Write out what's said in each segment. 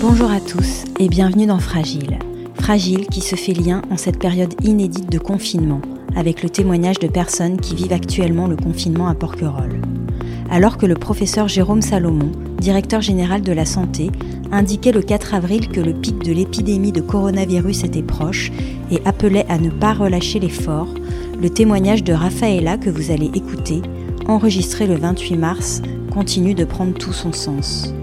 Bonjour à tous et bienvenue dans Fragile. Fragile qui se fait lien en cette période inédite de confinement, avec le témoignage de personnes qui vivent actuellement le confinement à Porquerolles. Alors que le professeur Jérôme Salomon, directeur général de la santé, indiquait le 4 avril que le pic de l'épidémie de coronavirus était proche et appelait à ne pas relâcher l'effort, le témoignage de Rafaela que vous allez écouter, enregistré le 28 mars, continue de prendre tout son sens.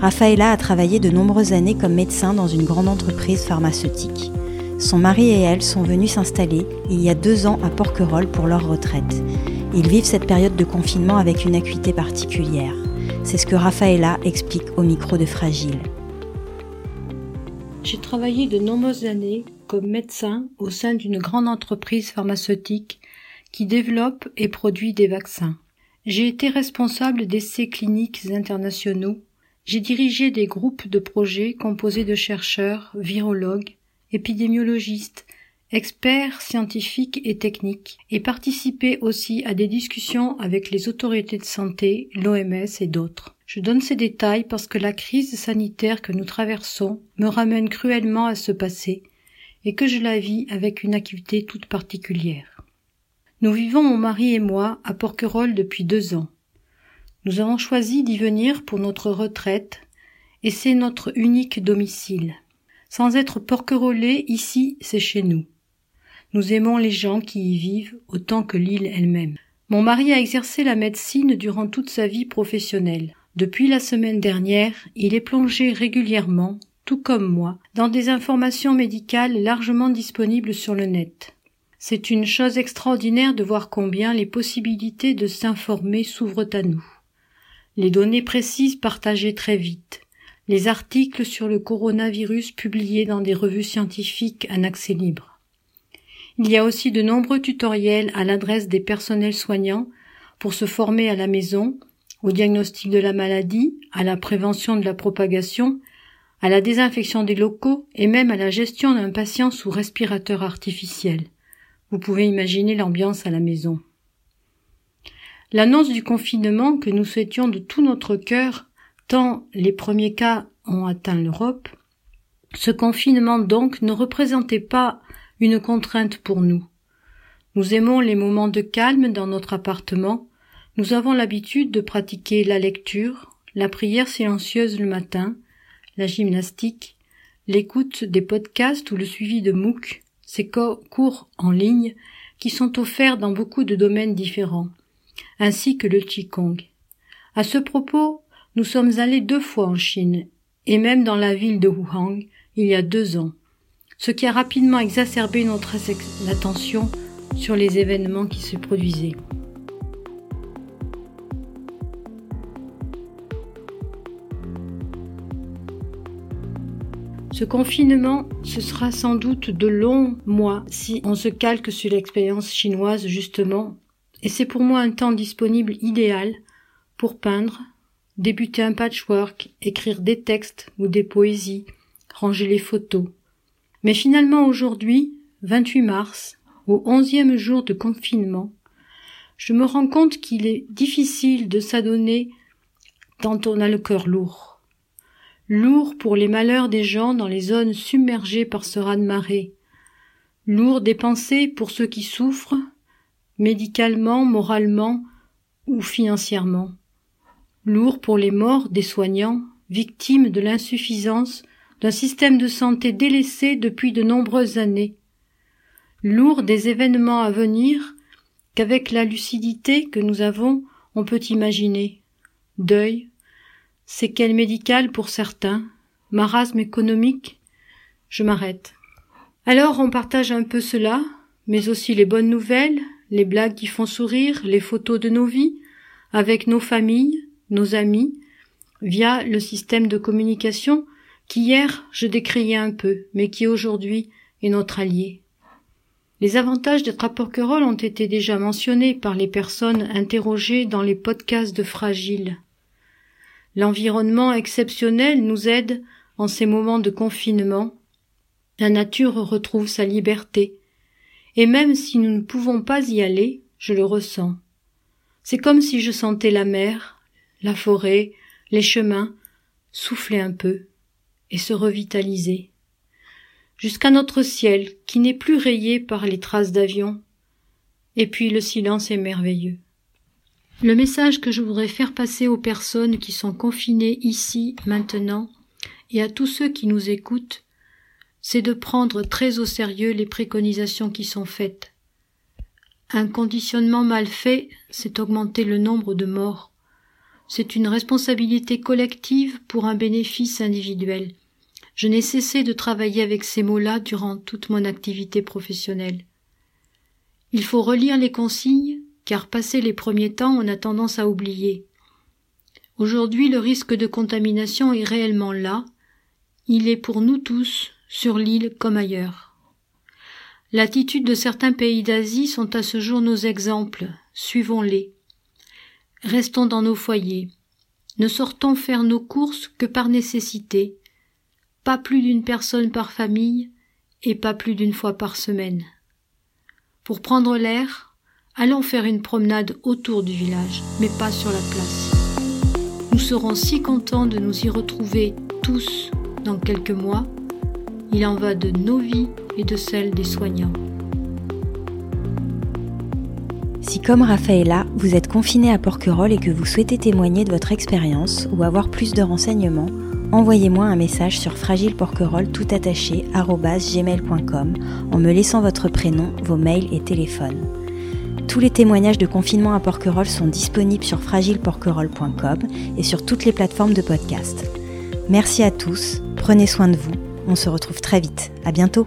Rafaela a travaillé de nombreuses années comme médecin dans une grande entreprise pharmaceutique. Son mari et elle sont venus s'installer il y a deux ans à Porquerolles pour leur retraite. Ils vivent cette période de confinement avec une acuité particulière. C'est ce que Rafaela explique au micro de Fragile. J'ai travaillé de nombreuses années comme médecin au sein d'une grande entreprise pharmaceutique qui développe et produit des vaccins. J'ai été responsable d'essais cliniques internationaux. J'ai dirigé des groupes de projets composés de chercheurs, virologues, épidémiologistes, experts scientifiques et techniques, et participé aussi à des discussions avec les autorités de santé, l'OMS et d'autres. Je donne ces détails parce que la crise sanitaire que nous traversons me ramène cruellement à ce passé et que je la vis avec une acuité toute particulière. Nous vivons, mon mari et moi, à Porquerolles depuis deux ans. Nous avons choisi d'y venir pour notre retraite, et c'est notre unique domicile. Sans être porquerolais, ici, c'est chez nous. Nous aimons les gens qui y vivent autant que l'île elle-même. Mon mari a exercé la médecine durant toute sa vie professionnelle. Depuis la semaine dernière, il est plongé régulièrement, tout comme moi, dans des informations médicales largement disponibles sur le net. C'est une chose extraordinaire de voir combien les possibilités de s'informer s'ouvrent à nous. Les données précises partagées très vite, les articles sur le coronavirus publiés dans des revues scientifiques en accès libre. Il y a aussi de nombreux tutoriels à l'adresse des personnels soignants pour se former à la maison, au diagnostic de la maladie, à la prévention de la propagation, à la désinfection des locaux et même à la gestion d'un patient sous respirateur artificiel. Vous pouvez imaginer l'ambiance à la maison. L'annonce du confinement que nous souhaitions de tout notre cœur, tant les premiers cas ont atteint l'Europe, ce confinement donc ne représentait pas une contrainte pour nous. Nous aimons les moments de calme dans notre appartement, nous avons l'habitude de pratiquer la lecture, la prière silencieuse le matin, la gymnastique, l'écoute des podcasts ou le suivi de MOOC, ces cours en ligne qui sont offerts dans beaucoup de domaines différents, ainsi que le Qigong. À ce propos, nous sommes allés deux fois en Chine, et même dans la ville de Wuhan, il y a deux ans, ce qui a rapidement exacerbé notre attention sur les événements qui se produisaient. Ce confinement, ce sera sans doute de longs mois si on se calque sur l'expérience chinoise justement, et c'est pour moi un temps disponible idéal pour peindre, débuter un patchwork, écrire des textes ou des poésies, ranger les photos. Mais finalement aujourd'hui, 28 mars, au onzième jour de confinement, je me rends compte qu'il est difficile de s'adonner tant on a le cœur lourd lourd pour les malheurs des gens dans les zones submergées par ce raz-de-marée, lourd des pensées pour ceux qui souffrent, médicalement, moralement ou financièrement, lourd pour les morts des soignants, victimes de l'insuffisance d'un système de santé délaissé depuis de nombreuses années, lourd des événements à venir qu'avec la lucidité que nous avons on peut imaginer, deuil, séquelles médicales pour certains, marasme économique, je m'arrête. Alors on partage un peu cela, mais aussi les bonnes nouvelles, les blagues qui font sourire, les photos de nos vies, avec nos familles, nos amis, via le système de communication qui hier je décriais un peu, mais qui aujourd'hui est notre allié. Les avantages d'être à Porquerolles ont été déjà mentionnés par les personnes interrogées dans les podcasts de Fragile. L'environnement exceptionnel nous aide en ces moments de confinement. La nature retrouve sa liberté. Et même si nous ne pouvons pas y aller, je le ressens. C'est comme si je sentais la mer, la forêt, les chemins, souffler un peu. et se revitaliser. Jusqu'à notre ciel qui n'est plus rayé par les traces d'avions. Et puis le silence est merveilleux. Le message que je voudrais faire passer aux personnes qui sont confinées ici, maintenant, et à tous ceux qui nous écoutent, c'est de prendre très au sérieux les préconisations qui sont faites. Un conditionnement mal fait, c'est augmenter le nombre de morts. C'est une responsabilité collective pour un bénéfice individuel. Je n'ai cessé de travailler avec ces mots-là durant toute mon activité professionnelle. Il faut relire les consignes, car passé les premiers temps, on a tendance à oublier. Aujourd'hui, le risque de contamination est réellement là. Il est pour nous tous, sur l'île comme ailleurs. L'attitude de certains pays d'Asie sont à ce jour nos exemples. Suivons-les. Restons dans nos foyers. Ne sortons faire nos courses que par nécessité. Pas plus d'une personne par famille et pas plus d'une fois par semaine. Pour prendre l'air, allons faire une promenade autour du village, mais pas sur la place. Nous serons si contents de nous y retrouver tous dans quelques mois. Il en va de nos vies et de celles des soignants. Si comme Raphaëla, vous êtes confiné à Porquerolles et que vous souhaitez témoigner de votre expérience ou avoir plus de renseignements, envoyez-moi un message sur fragileporquerolles en me laissant votre prénom, vos mails et téléphones. Tous les témoignages de confinement à Porquerolles sont disponibles sur fragileporquerolles.com et sur toutes les plateformes de podcast. Merci à tous, prenez soin de vous, on se retrouve très vite, à bientôt